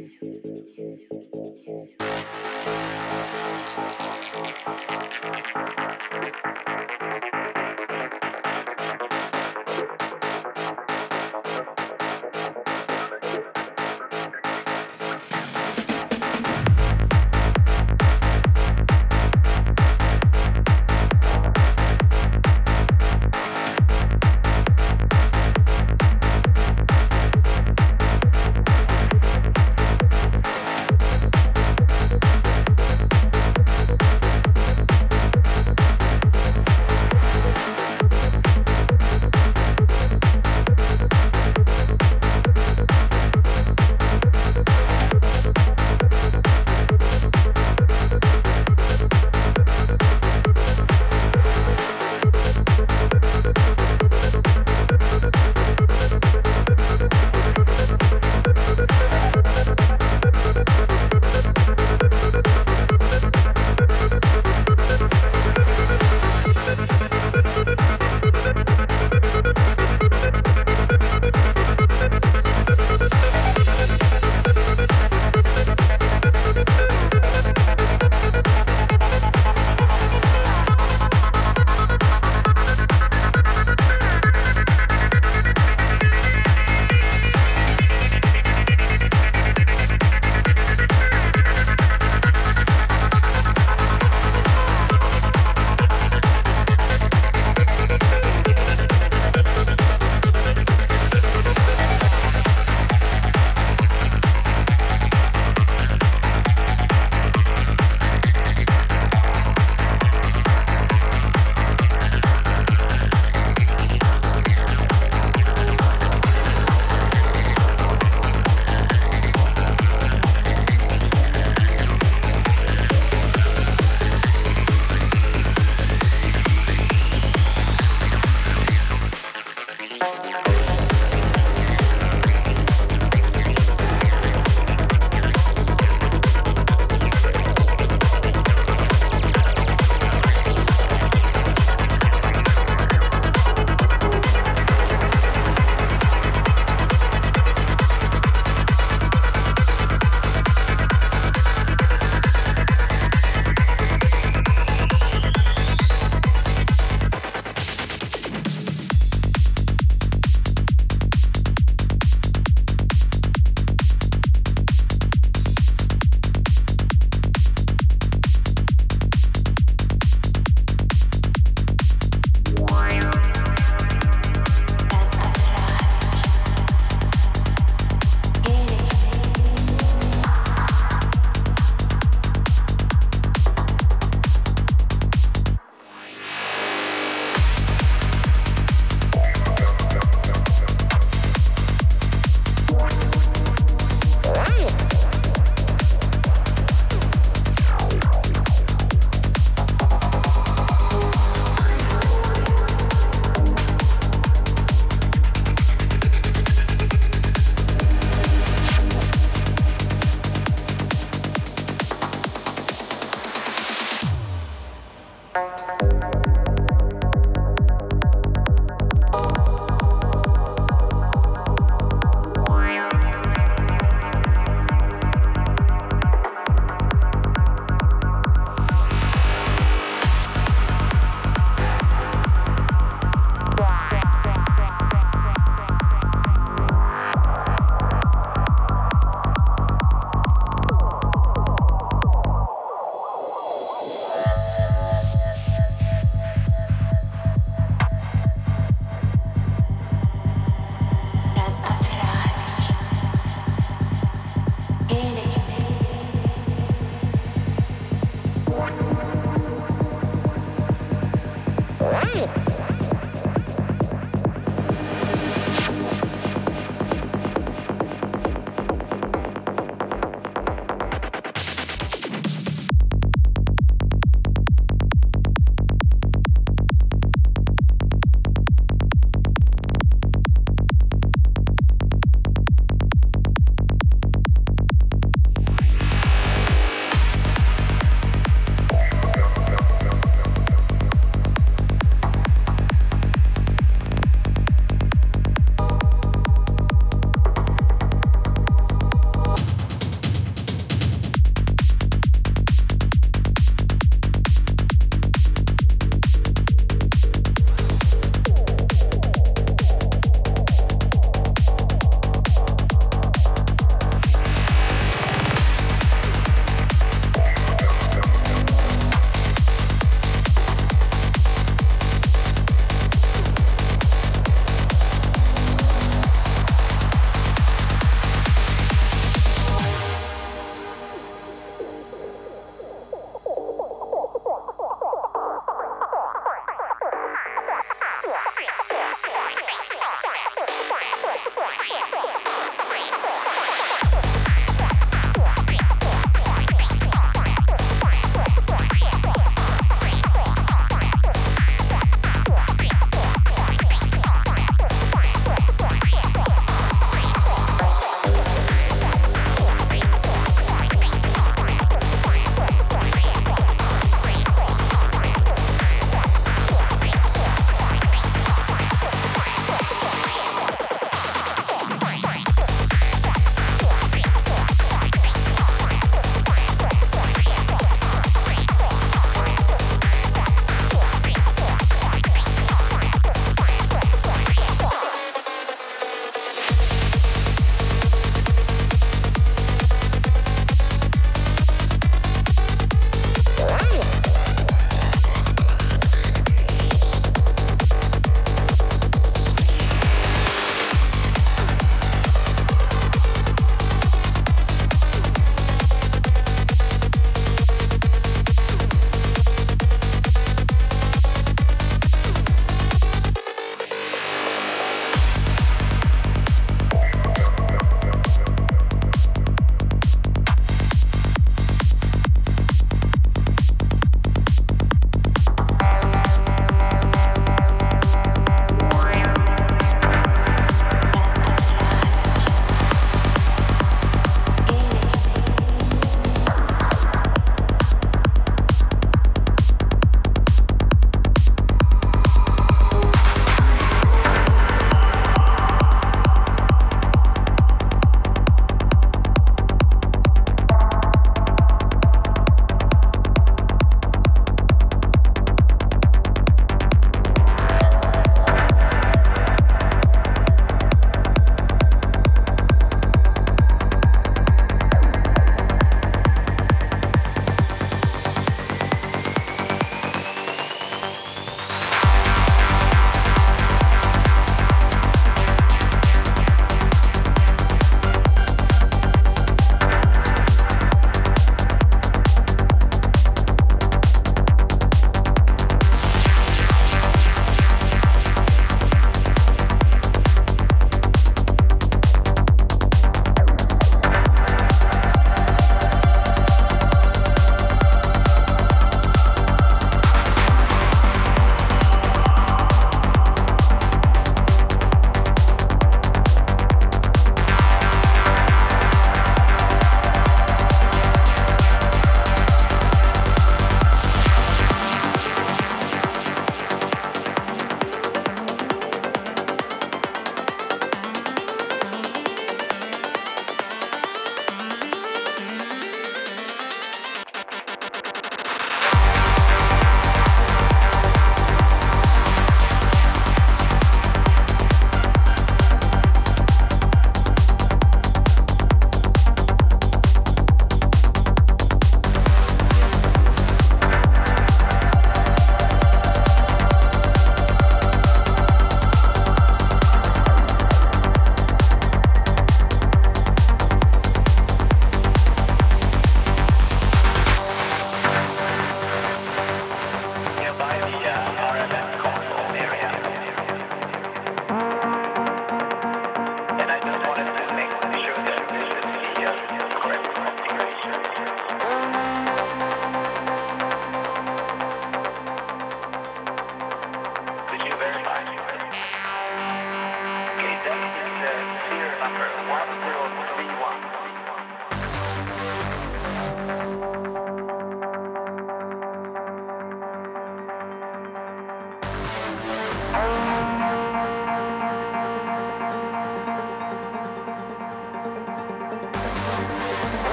Thank you.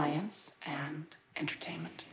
science and entertainment.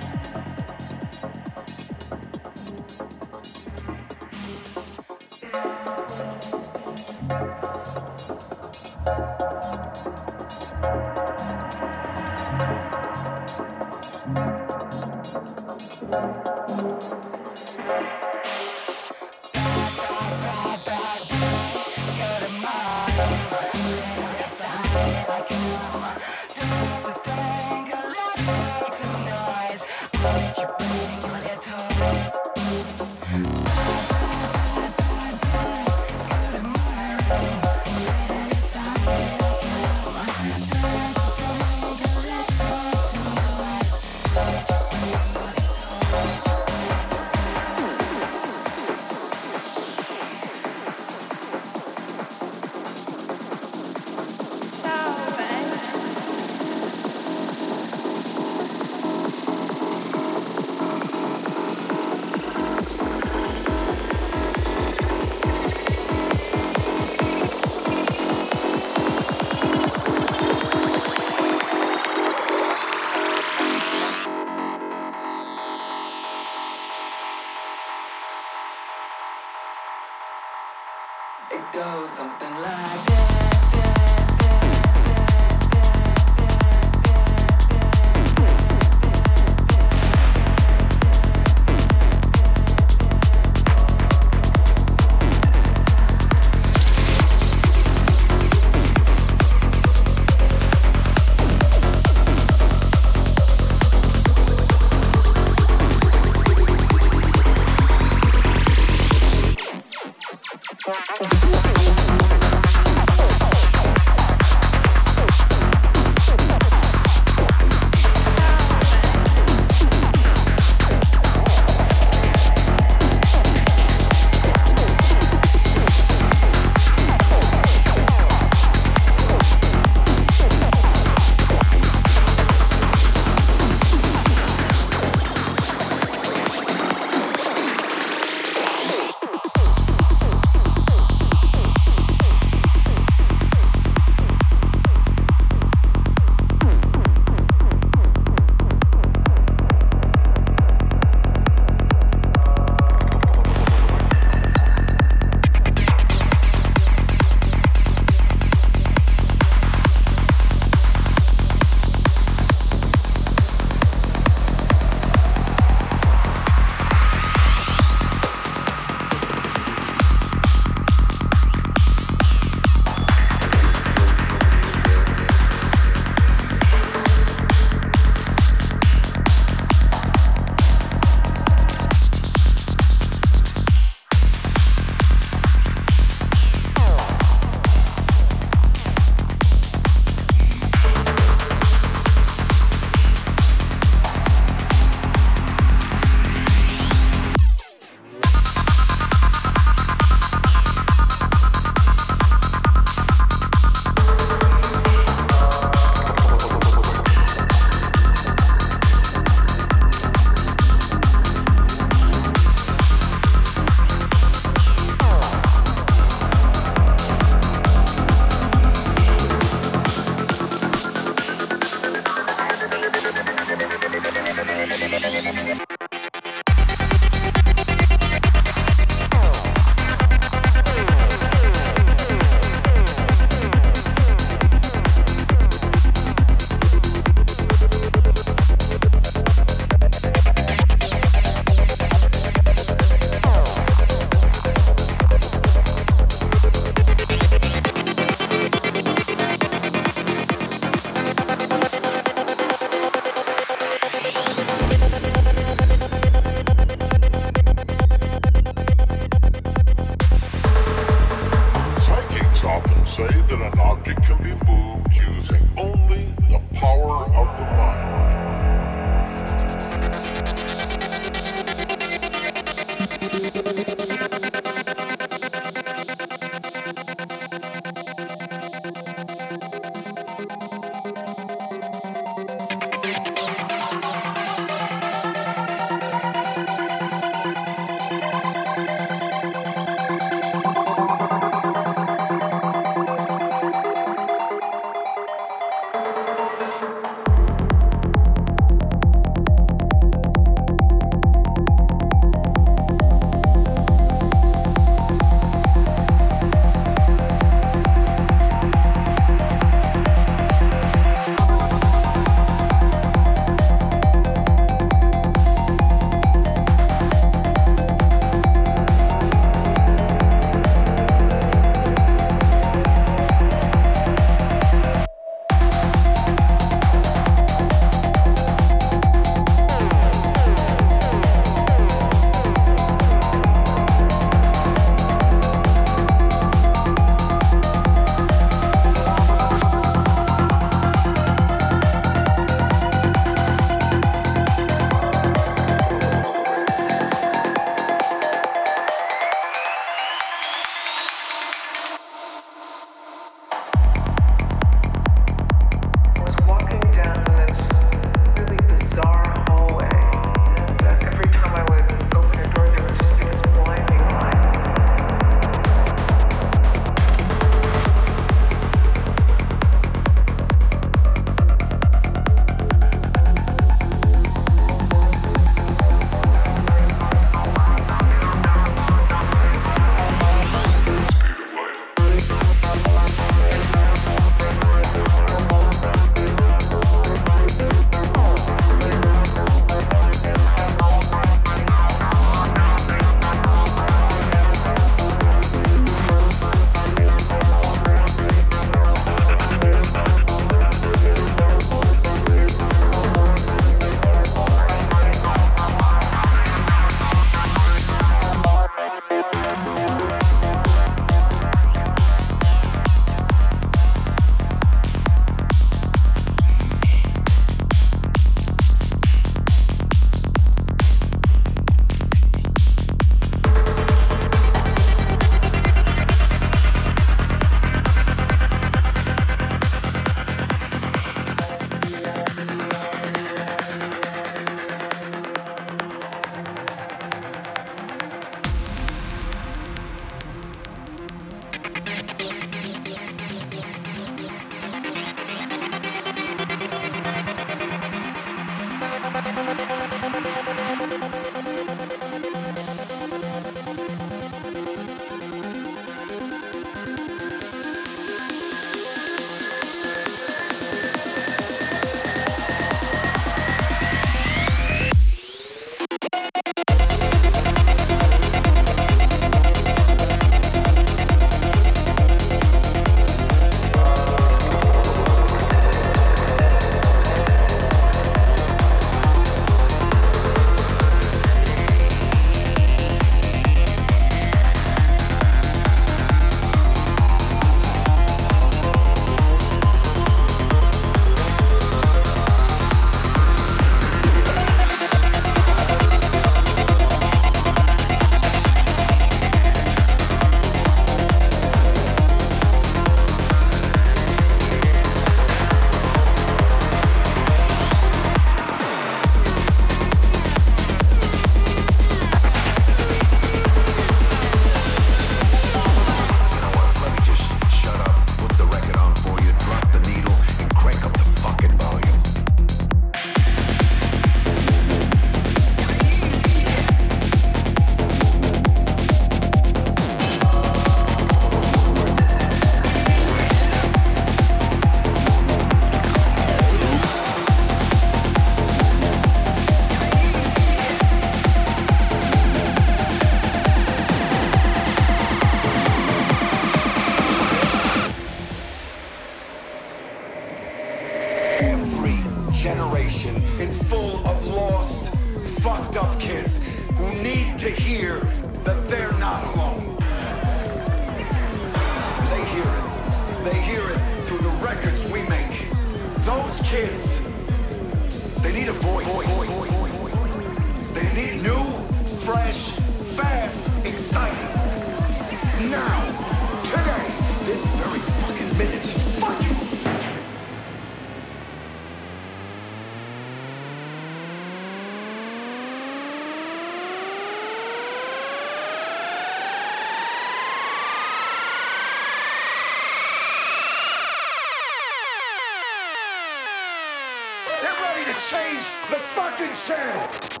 They're ready to change the fucking channel.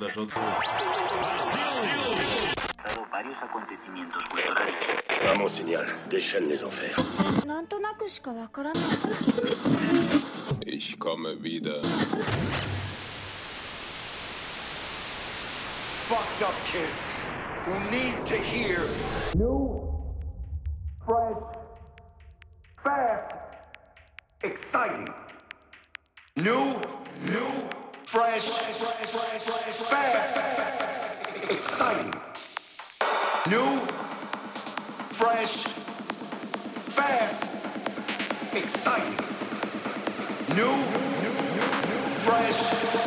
подошел к varios. Vamos, señal, déchaîne les enfers. Ich komme wieder. Fucked up kids who need to hear new, fresh, fast, exciting, new, new fresh, fast, exciting. New, fresh, fast, exciting. New, fresh,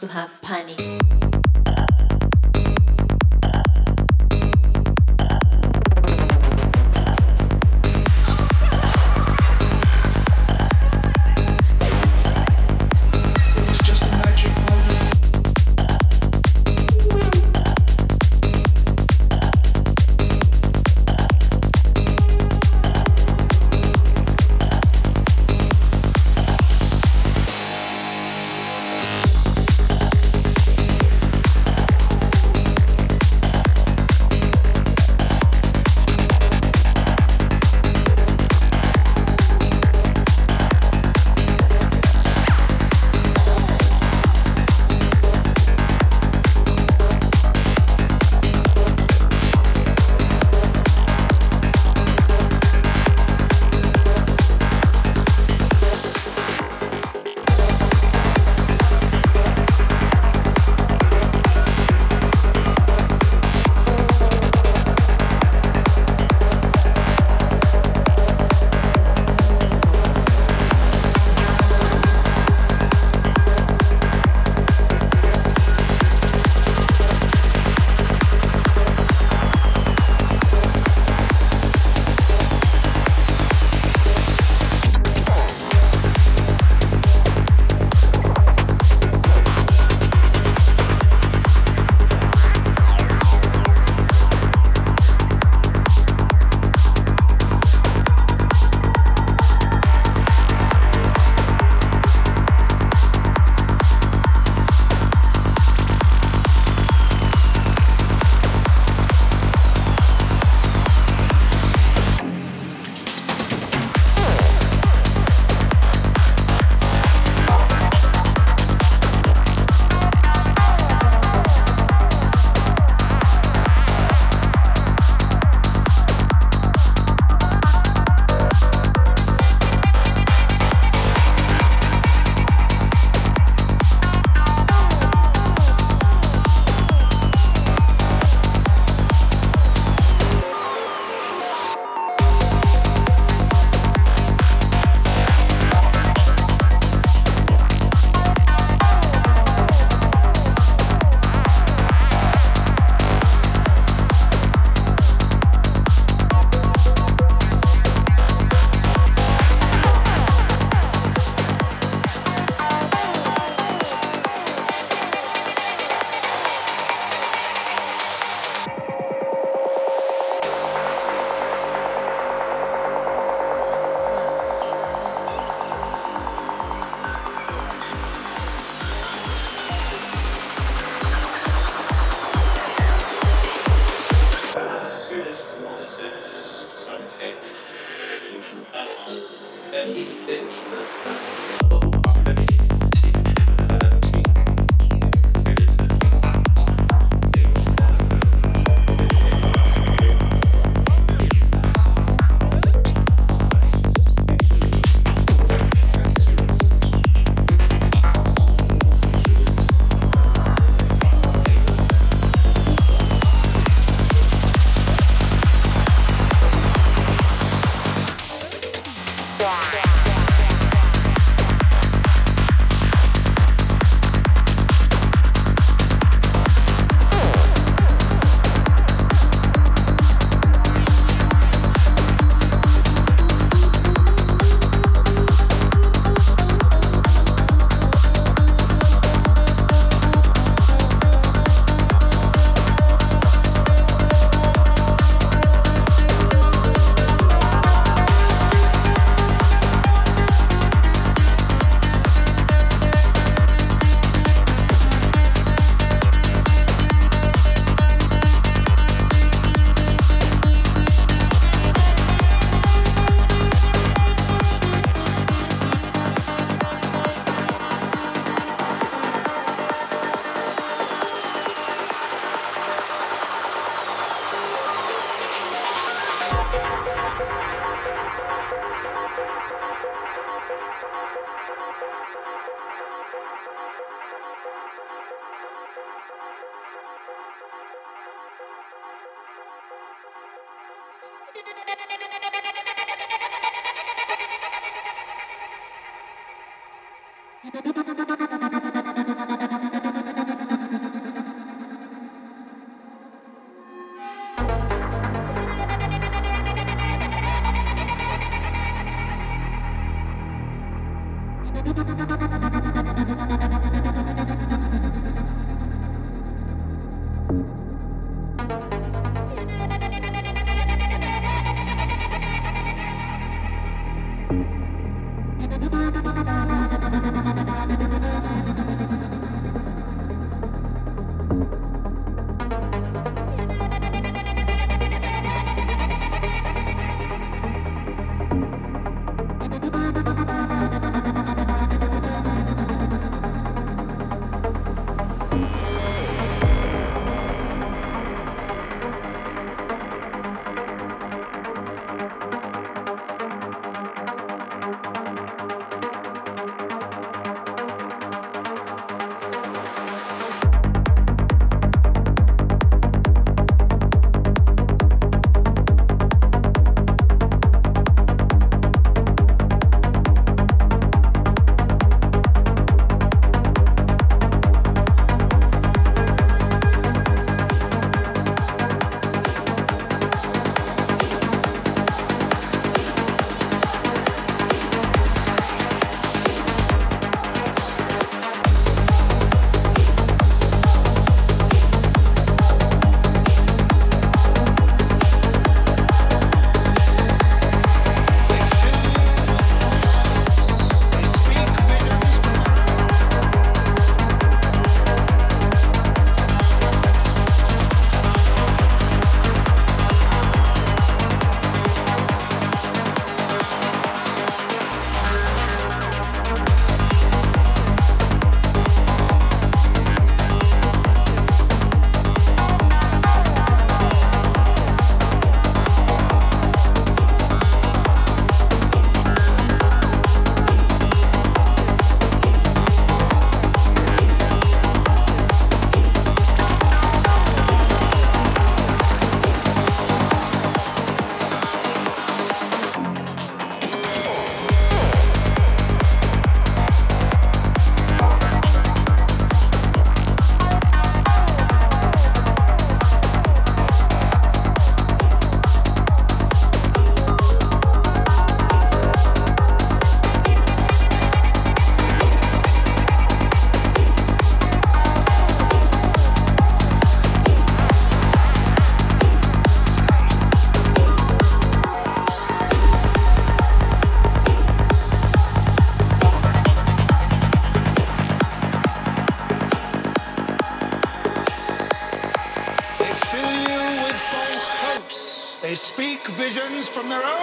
to have from their own.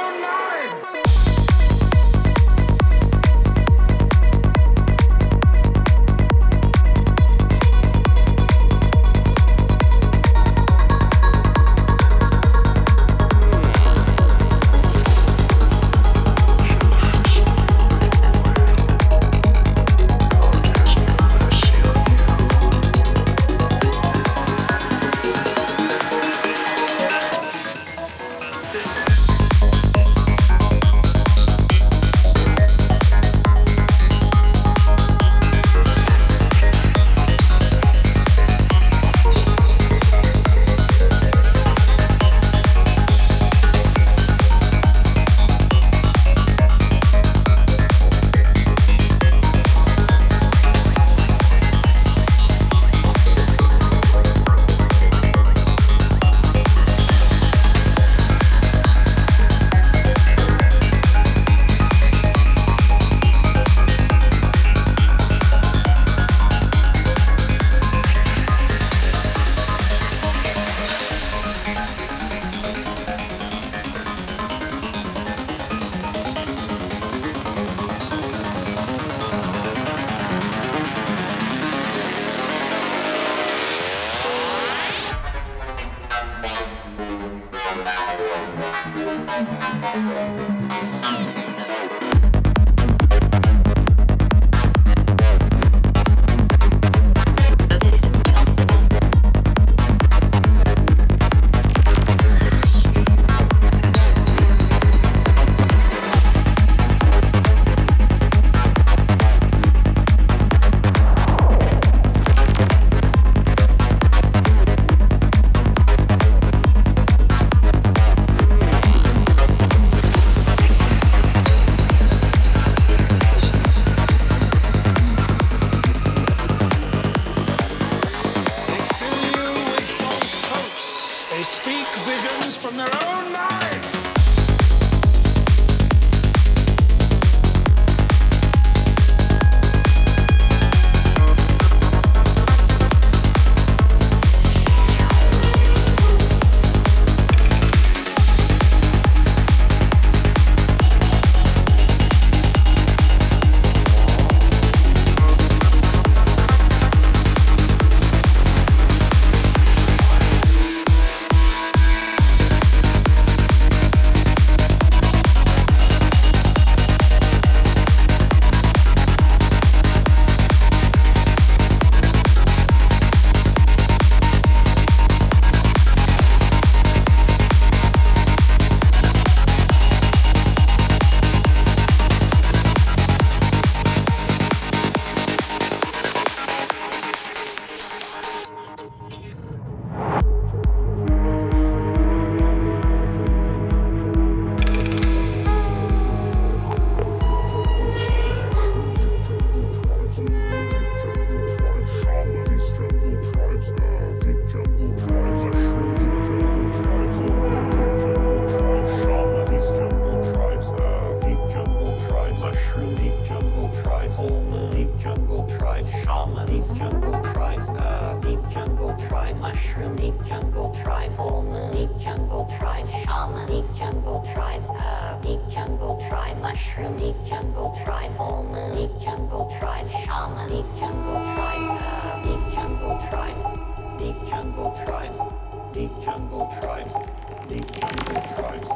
Deep jungle tribes,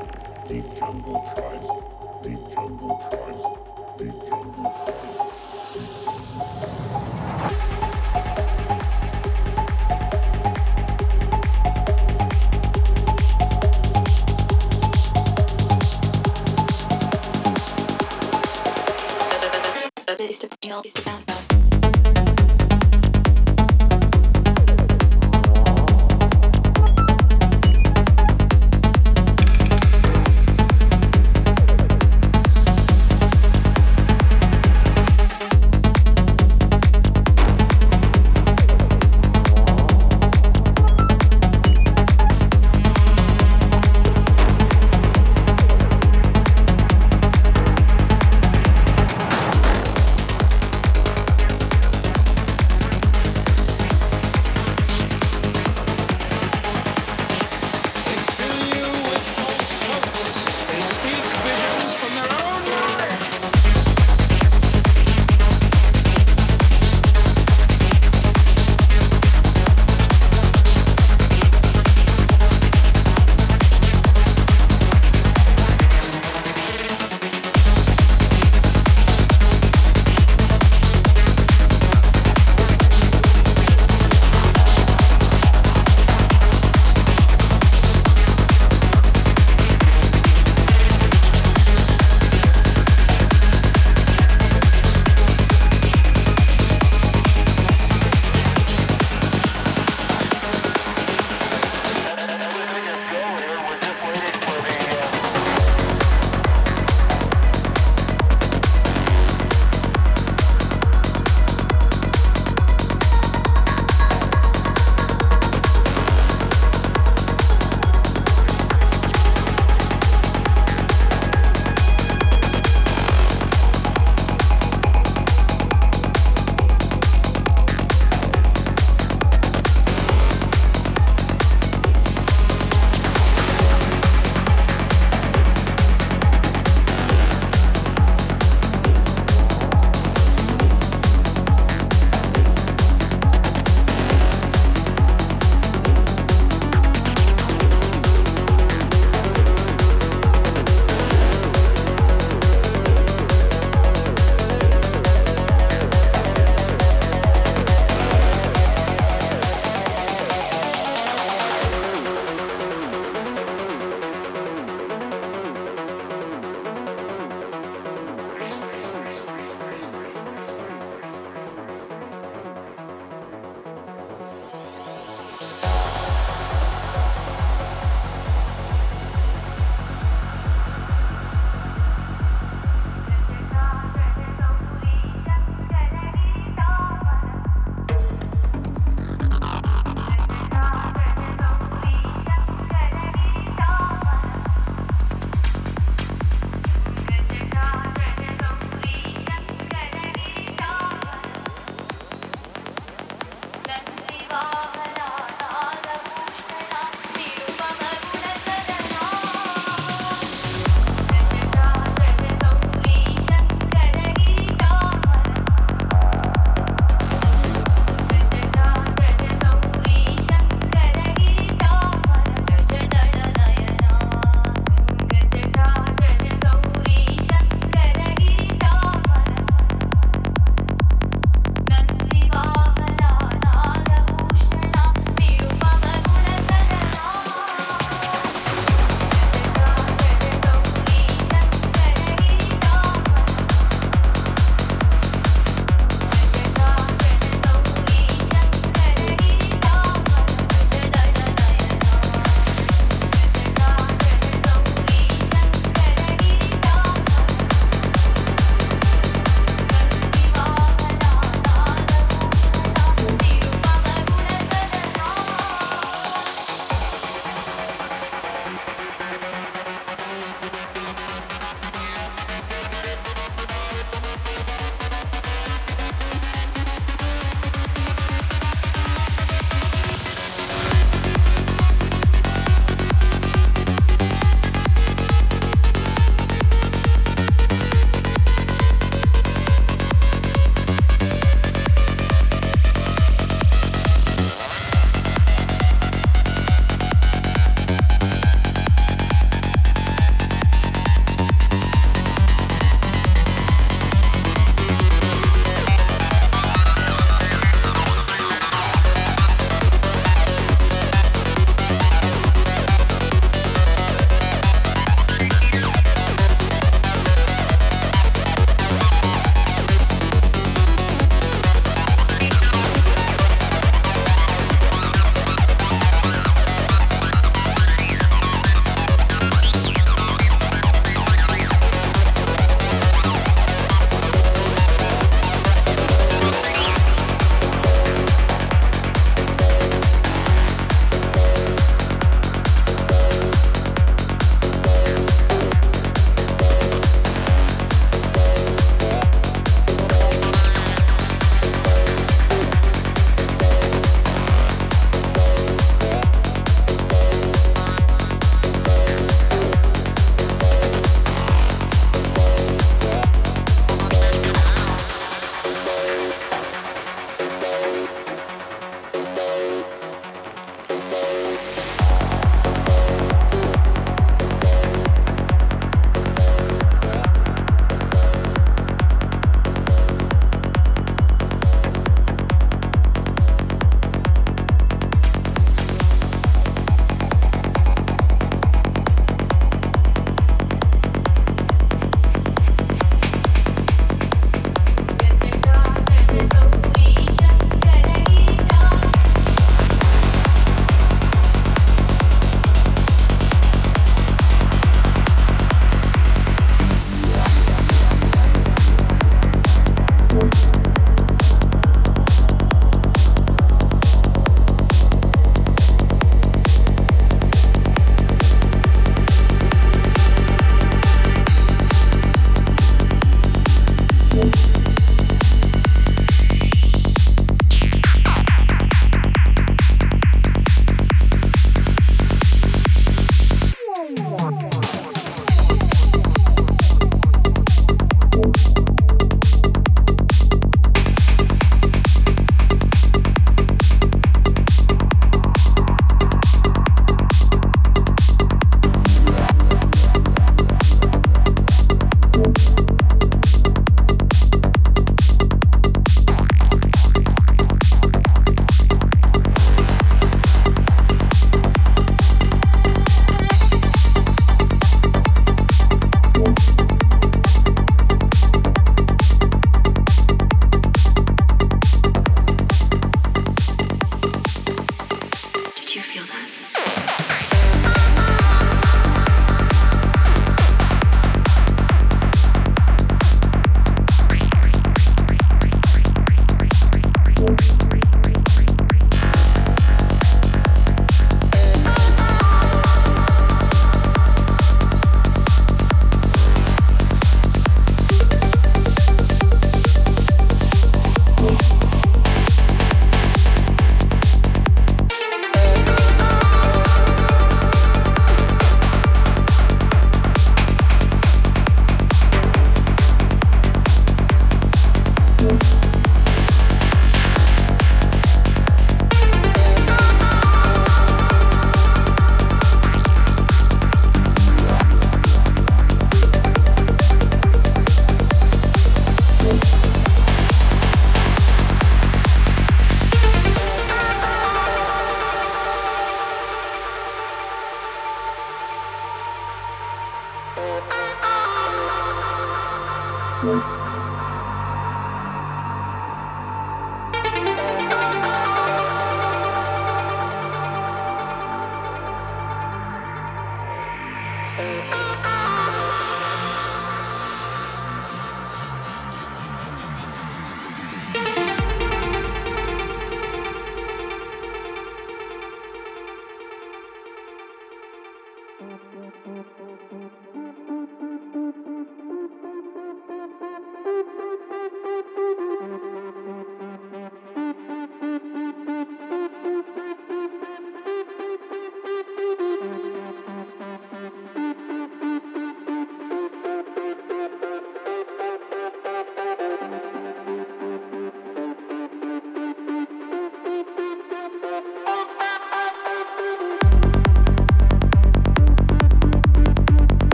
deep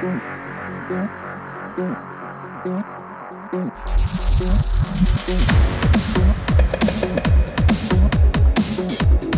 Thank you.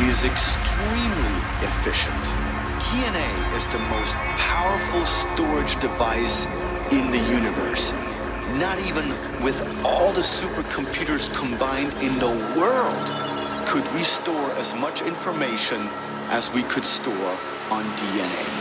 Is extremely efficient. DNA is the most powerful storage device in the universe. Not even with all the supercomputers combined in the world could we store as much information as we could store on DNA.